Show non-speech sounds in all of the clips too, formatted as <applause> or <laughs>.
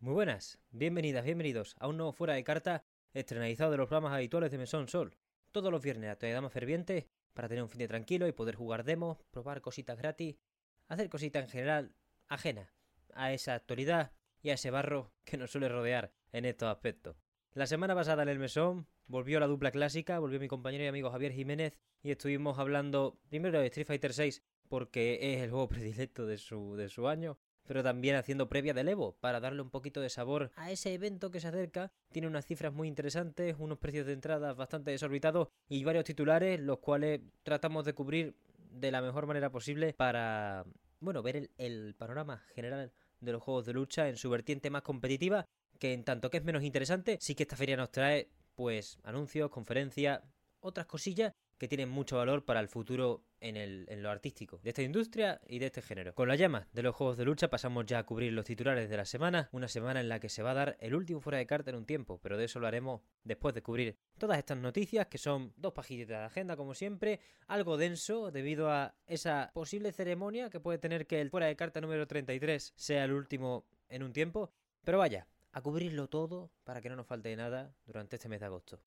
Muy buenas, bienvenidas, bienvenidos a un nuevo Fuera de Carta estrenalizado de los programas habituales de Mesón Sol. Todos los viernes a más ferviente para tener un fin de tranquilo y poder jugar demos, probar cositas gratis, hacer cositas en general ajenas a esa actualidad y a ese barro que nos suele rodear en estos aspectos. La semana pasada en el mesón volvió la dupla clásica, volvió mi compañero y amigo Javier Jiménez y estuvimos hablando primero de Street Fighter VI porque es el juego <laughs> predilecto de su, de su año pero también haciendo previa del Evo para darle un poquito de sabor a ese evento que se acerca. Tiene unas cifras muy interesantes, unos precios de entrada bastante desorbitados y varios titulares, los cuales tratamos de cubrir de la mejor manera posible para, bueno, ver el, el panorama general de los juegos de lucha en su vertiente más competitiva, que en tanto que es menos interesante, sí que esta feria nos trae, pues, anuncios, conferencias, otras cosillas que tienen mucho valor para el futuro en, lo artístico de esta industria y de este género. Con la llama de los juegos de lucha pasamos ya a cubrir los titulares de la semana, una semana en la que se va a dar el último fuera de carta en un tiempo, pero de eso lo haremos después de cubrir todas estas noticias que son dos pajitas de agenda como siempre, algo denso debido a esa posible ceremonia que puede tener que el fuera de carta número 33 sea el último en un tiempo, pero vaya, a cubrirlo todo para que no nos falte nada durante este mes de agosto.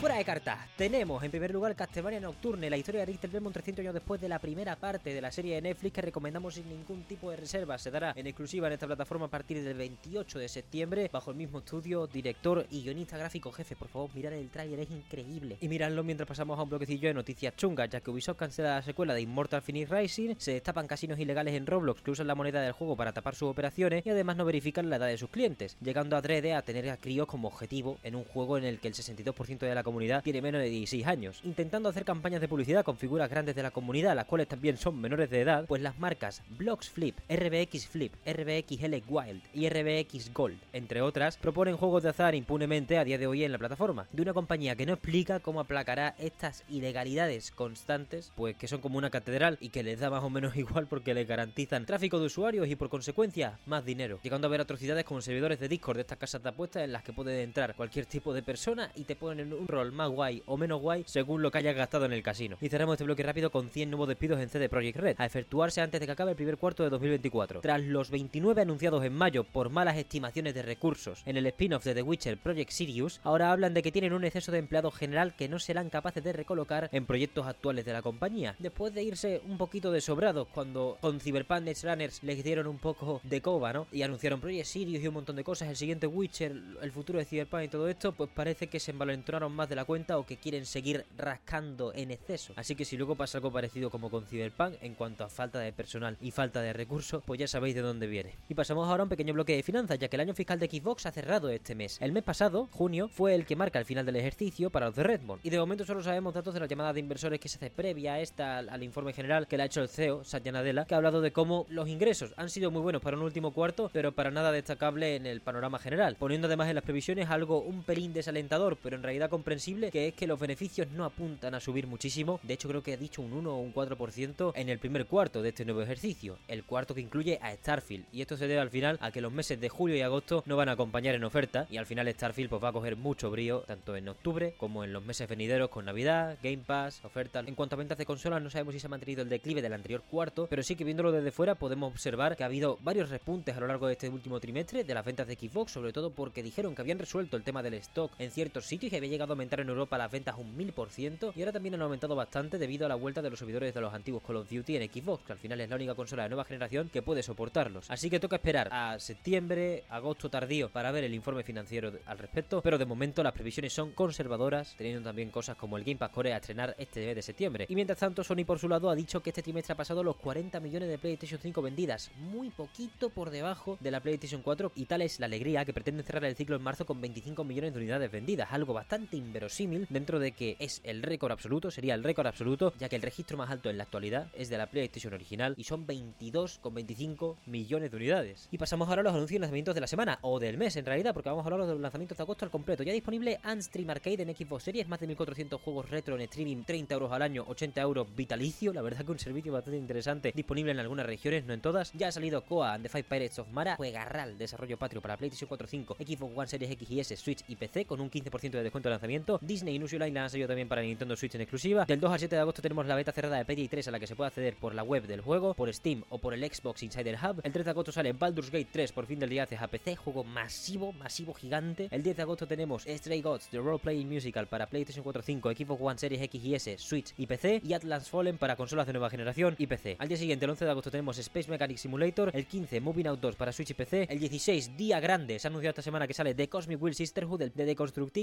Fuera de cartas, tenemos en primer lugar Castlevania Nocturne, la historia de Richter Belmont 300 años después de la primera parte de la serie de Netflix que recomendamos sin ningún tipo de reserva. Se dará en exclusiva en esta plataforma a partir del 28 de septiembre, bajo el mismo estudio, director y guionista gráfico jefe. Por favor, mirad el tráiler, es increíble. Y miradlo mientras pasamos a un bloquecillo de noticias chungas, ya que Ubisoft cancela la secuela de Immortal Phoenix Rising, se destapan casinos ilegales en Roblox que usan la moneda del juego para tapar sus operaciones y además no verifican la edad de sus clientes, llegando a 3D a tener a críos como objetivo en un juego en el que el 62% de la comunidad tiene menos de 16 años, intentando hacer campañas de publicidad con figuras grandes de la comunidad, las cuales también son menores de edad, pues las marcas Blocks Flip, RBX Flip, RBX L Wild y RBX Gold, entre otras, proponen juegos de azar impunemente a día de hoy en la plataforma, de una compañía que no explica cómo aplacará estas ilegalidades constantes, pues que son como una catedral y que les da más o menos <laughs> igual porque les garantizan tráfico de usuarios y por consecuencia más dinero, llegando a ver atrocidades como servidores de Discord de estas casas de apuestas en las que puede entrar cualquier tipo de persona y te ponen en un rol más guay o menos guay según lo que hayas gastado en el casino. Y cerramos este bloque rápido con 100 nuevos despidos en CD Projekt Red, a efectuarse antes de que acabe el primer cuarto de 2024. Tras los 29 anunciados en mayo por malas estimaciones de recursos en el spin-off de The Witcher Project Sirius, ahora hablan de que tienen un exceso de empleados general que no serán capaces de recolocar en proyectos actuales de la compañía. Después de irse un poquito de sobrados cuando con Cyberpunk Runners les dieron un poco de coba, ¿no? Y anunciaron Project Sirius y un montón de cosas, el siguiente Witcher, el futuro de Cyberpunk y todo esto, pues parece que se envalentonaron más de la cuenta o que quieren seguir rascando en exceso. Así que si luego pasa algo parecido como con Cyberpunk en cuanto a falta de personal y falta de recursos, pues ya sabéis de dónde viene. Y pasamos ahora a un pequeño bloque de finanzas, ya que el año fiscal de Xbox ha cerrado este mes. El mes pasado, junio, fue el que marca el final del ejercicio para los de Redmond. Y de momento solo sabemos datos de la llamada de inversores que se hace previa a esta al, informe general que le ha hecho el CEO, Satya Nadella, que ha hablado de cómo los ingresos han sido muy buenos para un último cuarto, pero para nada destacable en el panorama general, poniendo además en las previsiones algo un pelín desalentador, pero en realidad comprensible, que es que los beneficios no apuntan a subir muchísimo. De hecho, creo que ha dicho un 1 o un 4% en el primer cuarto de este nuevo ejercicio, el cuarto que incluye a Starfield. Y esto se debe al final a que los meses de julio y agosto no van a acompañar en oferta, y al final Starfield pues va a coger mucho brío tanto en octubre como en los meses venideros con Navidad, Game Pass, ofertas. En cuanto a ventas de consolas, no sabemos si se ha mantenido el declive del anterior cuarto, pero sí que viéndolo desde fuera podemos observar que ha habido varios repuntes a lo largo de este último trimestre de las ventas de Xbox, sobre todo porque dijeron que habían resuelto el tema del stock en ciertos sitios y había llegado a aumentar en Europa las ventas un 1000% y ahora también han aumentado bastante debido a la vuelta de los servidores de los antiguos Call of Duty en Xbox, que al final es la única consola de nueva generación que puede soportarlos. Así que toca esperar a septiembre, agosto tardío para ver el informe financiero al respecto, pero de momento las previsiones son conservadoras, teniendo también cosas como el Game Pass Core a estrenar este mes de septiembre. Y mientras tanto, Sony por su lado ha dicho que este trimestre ha pasado los 40 millones de PlayStation 5 vendidas, muy poquito por debajo de la PlayStation 4 y tal es la alegría que pretende cerrar el ciclo en marzo con 25 millones de unidades vendidas, algo bastante inverosímil dentro de que es el récord absoluto, sería el récord absoluto, ya que el registro más alto en la actualidad es de la PlayStation original y son 22,25 millones de unidades. Y pasamos ahora a los anuncios y lanzamientos de la semana, o del mes en realidad, porque vamos a hablar de los lanzamientos de agosto al completo. Ya disponible Unstream Arcade en Xbox Series, más de 1400 juegos retro en streaming, 30 euros al año, 80 euros vitalicio, la verdad que un servicio bastante interesante, disponible en algunas regiones, no en todas. Ya ha salido Koa and the Five Pirates of Mara, juegarral, desarrollo patrio para PlayStation 4, 5, Xbox One Series X y S, Switch y PC, con un 15% de descuento de lanzamiento. Disney Illusion Island ha salido también para Nintendo Switch en exclusiva. Del 2 al 7 de agosto tenemos la beta cerrada de PGA 3 a la que se puede acceder por la web del juego, por Steam o por el Xbox Insider Hub. El 3 de agosto sale Baldur's Gate 3 por fin del día a PC, juego masivo, masivo gigante. El 10 de agosto tenemos Stray Gods The Role Playing Musical para PlayStation 4 5, Xbox One Series X y S, Switch y PC y Atlas Fallen para consolas de nueva generación y PC. Al día siguiente, el 11 de agosto tenemos Space Mechanic Simulator, el 15 Moving Out 2 para Switch y PC, el 16 día grande, se ha anunciado esta semana que sale The Cosmic Will Sisterhood de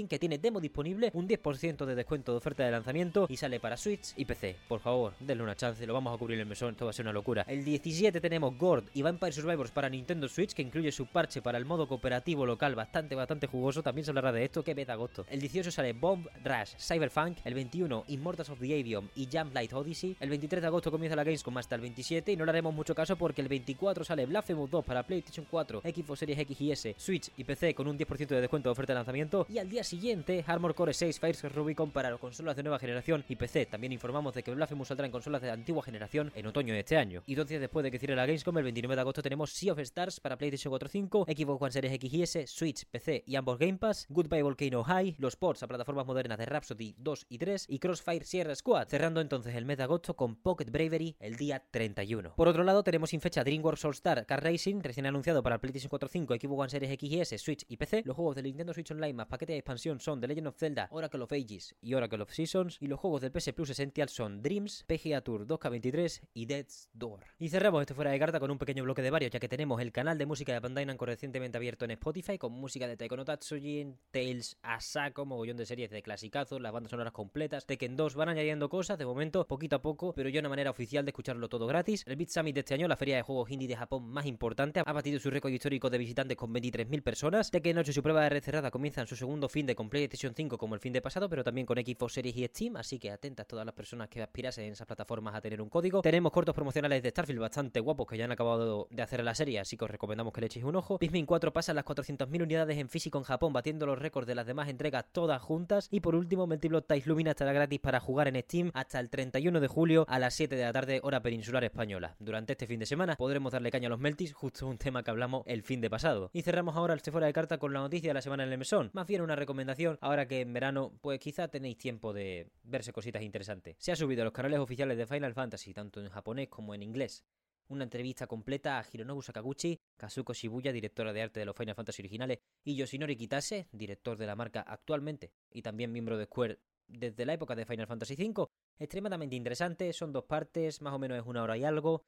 Que tiene demo disponible, un 10% de descuento de oferta de lanzamiento y sale para Switch y PC. Por favor, denle una chance, lo vamos a cubrir en el mesón, esto va a ser una locura. El 17 tenemos Gord y Vampire Survivors para Nintendo Switch que incluye su parche para el modo cooperativo local bastante, bastante jugoso, también se hablará de esto, que de agosto. El 18 sale Bomb Rush Cyberpunk, el 21 Immortals of the Avium y Jump Light Odyssey, el 23 de agosto comienza la Gamescom hasta el 27 y no le haremos mucho caso porque el 24 sale Blasphemous 2 para PlayStation 4, Xbox Series X y S, Switch y PC con un 10% de descuento de oferta de lanzamiento y al día siguiente Armor Core 6 Fires Rubicon para las consolas de nueva generación y PC. También informamos de que Blasphemous saldrá en consolas de antigua generación en otoño de este año. Y dos días después de que cierre la Gamescom, el 29 de agosto tenemos Sea of Stars para PlayStation 4 5, Xbox One Series X y S, Switch, PC y ambos Game Pass, Goodbye Volcano High, los ports a plataformas modernas de Rhapsody 2 y 3 y Crossfire Sierra Squad, cerrando entonces el mes de agosto con Pocket Bravery el día 31. Por otro lado, tenemos sin fecha DreamWorks All Star Car Racing, recién anunciado para PlayStation 4 5, Xbox One Series X y S, Switch y PC. Los juegos del Nintendo Switch Online más paquete de expansión son The Legend of Zelda, Oracle of Ages y Oracle of Seasons y los juegos del PS Plus Essential son Dreams, PGA Tour 2K23 y Death's Door. Y cerramos este fuera de carta con un pequeño bloque de varios, ya que tenemos el canal de música de Bandai Namco recientemente abierto en Spotify con música de Taiko no Tatsujin, Tales, Asako, mogollón de series de clasicazos, las bandas sonoras completas. Tekken 2 van añadiendo cosas, de momento, poquito a poco, pero ya una manera oficial de escucharlo todo gratis. El Beat Summit de este año, la feria de juegos indie de Japón más importante, ha batido su récord histórico de visitantes con 23.000 personas. Tekken 8 y su prueba de red cerrada comienzan su segundo fin de con PlayStation 5 como el fin de pasado, pero también con Xbox Series y Steam, así que atentas todas las personas que aspirasen en esas plataformas a tener un código. Tenemos cortos promocionales de Starfield bastante guapos que ya han acabado de hacer la serie, así que os recomendamos que le echéis un ojo. Pikmin 4 pasa las 400.000 unidades en físico en Japón, batiendo los récords de las demás entregas todas juntas. Y por último, Multiplot Ties Lumina estará gratis para jugar en Steam hasta el 31 de julio a las 7 de la tarde, hora peninsular española. Durante este fin de semana podremos darle caña a los Meltis, justo un tema que hablamos el fin de pasado. Y cerramos ahora el fuera de carta con la noticia de la semana en el mesón. Más bien una recomendación, ahora que en verano, pues quizá tenéis tiempo de verse cositas interesantes. Se ha subido a los canales oficiales de Final Fantasy, tanto en japonés como en inglés, una entrevista completa a Hironobu Sakaguchi, Kazuko Shibuya, directora de arte de los Final Fantasy originales, y Yoshinori Kitase, director de la marca actualmente y también miembro de Square desde la época de Final Fantasy V. Extremadamente interesante, son dos partes, más o menos es una hora y algo.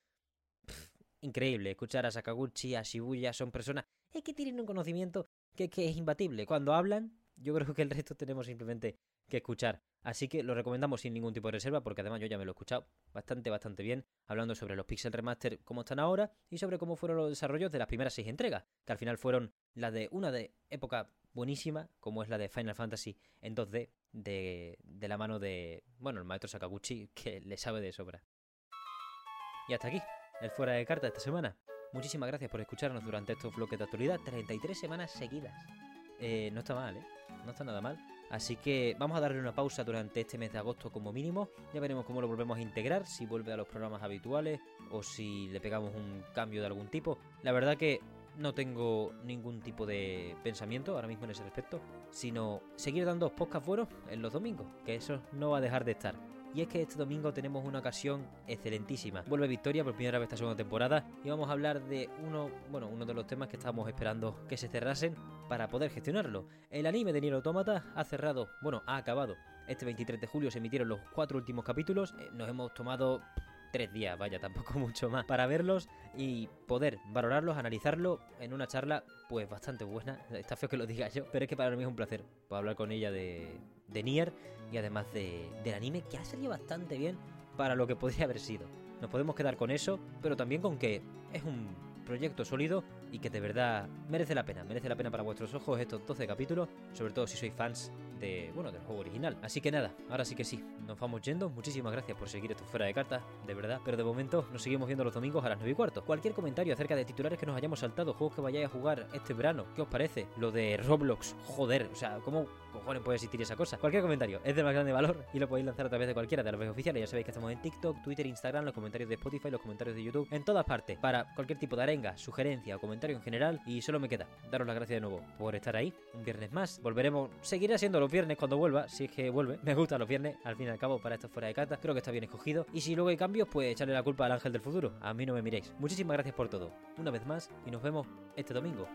increíble, escuchar a Sakaguchi, a Shibuya, son personas es que tienen un conocimiento que es imbatible. Cuando hablan, yo creo que el resto tenemos simplemente que escuchar. Así que lo recomendamos sin ningún tipo de reserva, porque además yo ya me lo he escuchado bastante, bastante bien, hablando sobre los Pixel Remaster, cómo están ahora, y sobre cómo fueron los desarrollos de las primeras seis entregas, que al final fueron la de una de época buenísima, como es la de Final Fantasy en 2D, de, de la mano de, bueno, el maestro Sakaguchi, <laughs> que le sabe de sobra. Y hasta aquí, el fuera de carta esta semana. Muchísimas gracias por escucharnos durante estos bloques de actualidad, 33 semanas seguidas. Eh, no está mal, ¿eh? No está nada mal. Así que vamos a darle una pausa durante este mes de agosto como mínimo. Ya veremos cómo lo volvemos a integrar, si vuelve a los programas habituales o si le pegamos un cambio de algún tipo. La verdad que no tengo ningún tipo de pensamiento ahora mismo en ese respecto, sino seguir dando podcast buenos en los domingos, que eso no va a dejar de estar. Y es que este domingo tenemos una ocasión excelentísima. Vuelve Victoria por primera vez esta segunda temporada y vamos a hablar de uno, bueno, uno de los temas que estábamos esperando que se cerrasen para poder gestionarlo. El anime de Nier Automata ha cerrado, bueno, ha acabado. Este 23 de julio se emitieron los cuatro últimos capítulos. Eh, nos hemos tomado tres días, vaya, tampoco <laughs> mucho más, para verlos y poder valorarlos, analizarlo en una charla pues bastante buena. Está feo que lo diga yo, pero es que para mí es un placer hablar con ella de, de Nier y además de, del anime que ha salido bastante bien para lo que podría haber sido. Nos podemos quedar con eso, pero también con que es un proyecto sólido y que de verdad merece la pena, merece la pena para vuestros ojos estos 12 capítulos, sobre todo si sois fans de, bueno, del juego original. Así que nada, ahora sí que sí, nos vamos yendo. Muchísimas gracias por seguir esto fuera de carta, de verdad. Pero de momento nos seguimos viendo los domingos a las 9 y cuarto. Cualquier comentario acerca de titulares que nos hayamos saltado, juegos que vayáis a jugar este verano, ¿qué os parece? Lo de Roblox, joder, o sea, ¿cómo cojones puede existir esa cosa? Cualquier comentario es de más grande valor y lo podéis lanzar a través de cualquiera de las redes oficiales. Ya sabéis que estamos en TikTok, Twitter, Instagram, los comentarios de Spotify, los comentarios de YouTube, en todas partes, para cualquier tipo de arenga, sugerencia o comentario en general. Y solo me queda daros las gracias de nuevo por estar ahí. Un viernes más. Volveremos, seguirá siendo los viernes cuando vuelva, si es que vuelve. <laughs> Me gustan los viernes, al fin y al cabo, para esto fuera de cata. Creo que está bien escogido. Y si luego hay cambios, pues echarle la culpa al ángel del futuro. A mí no me miréis. Muchísimas gracias por todo. Una vez más y nos vemos este domingo.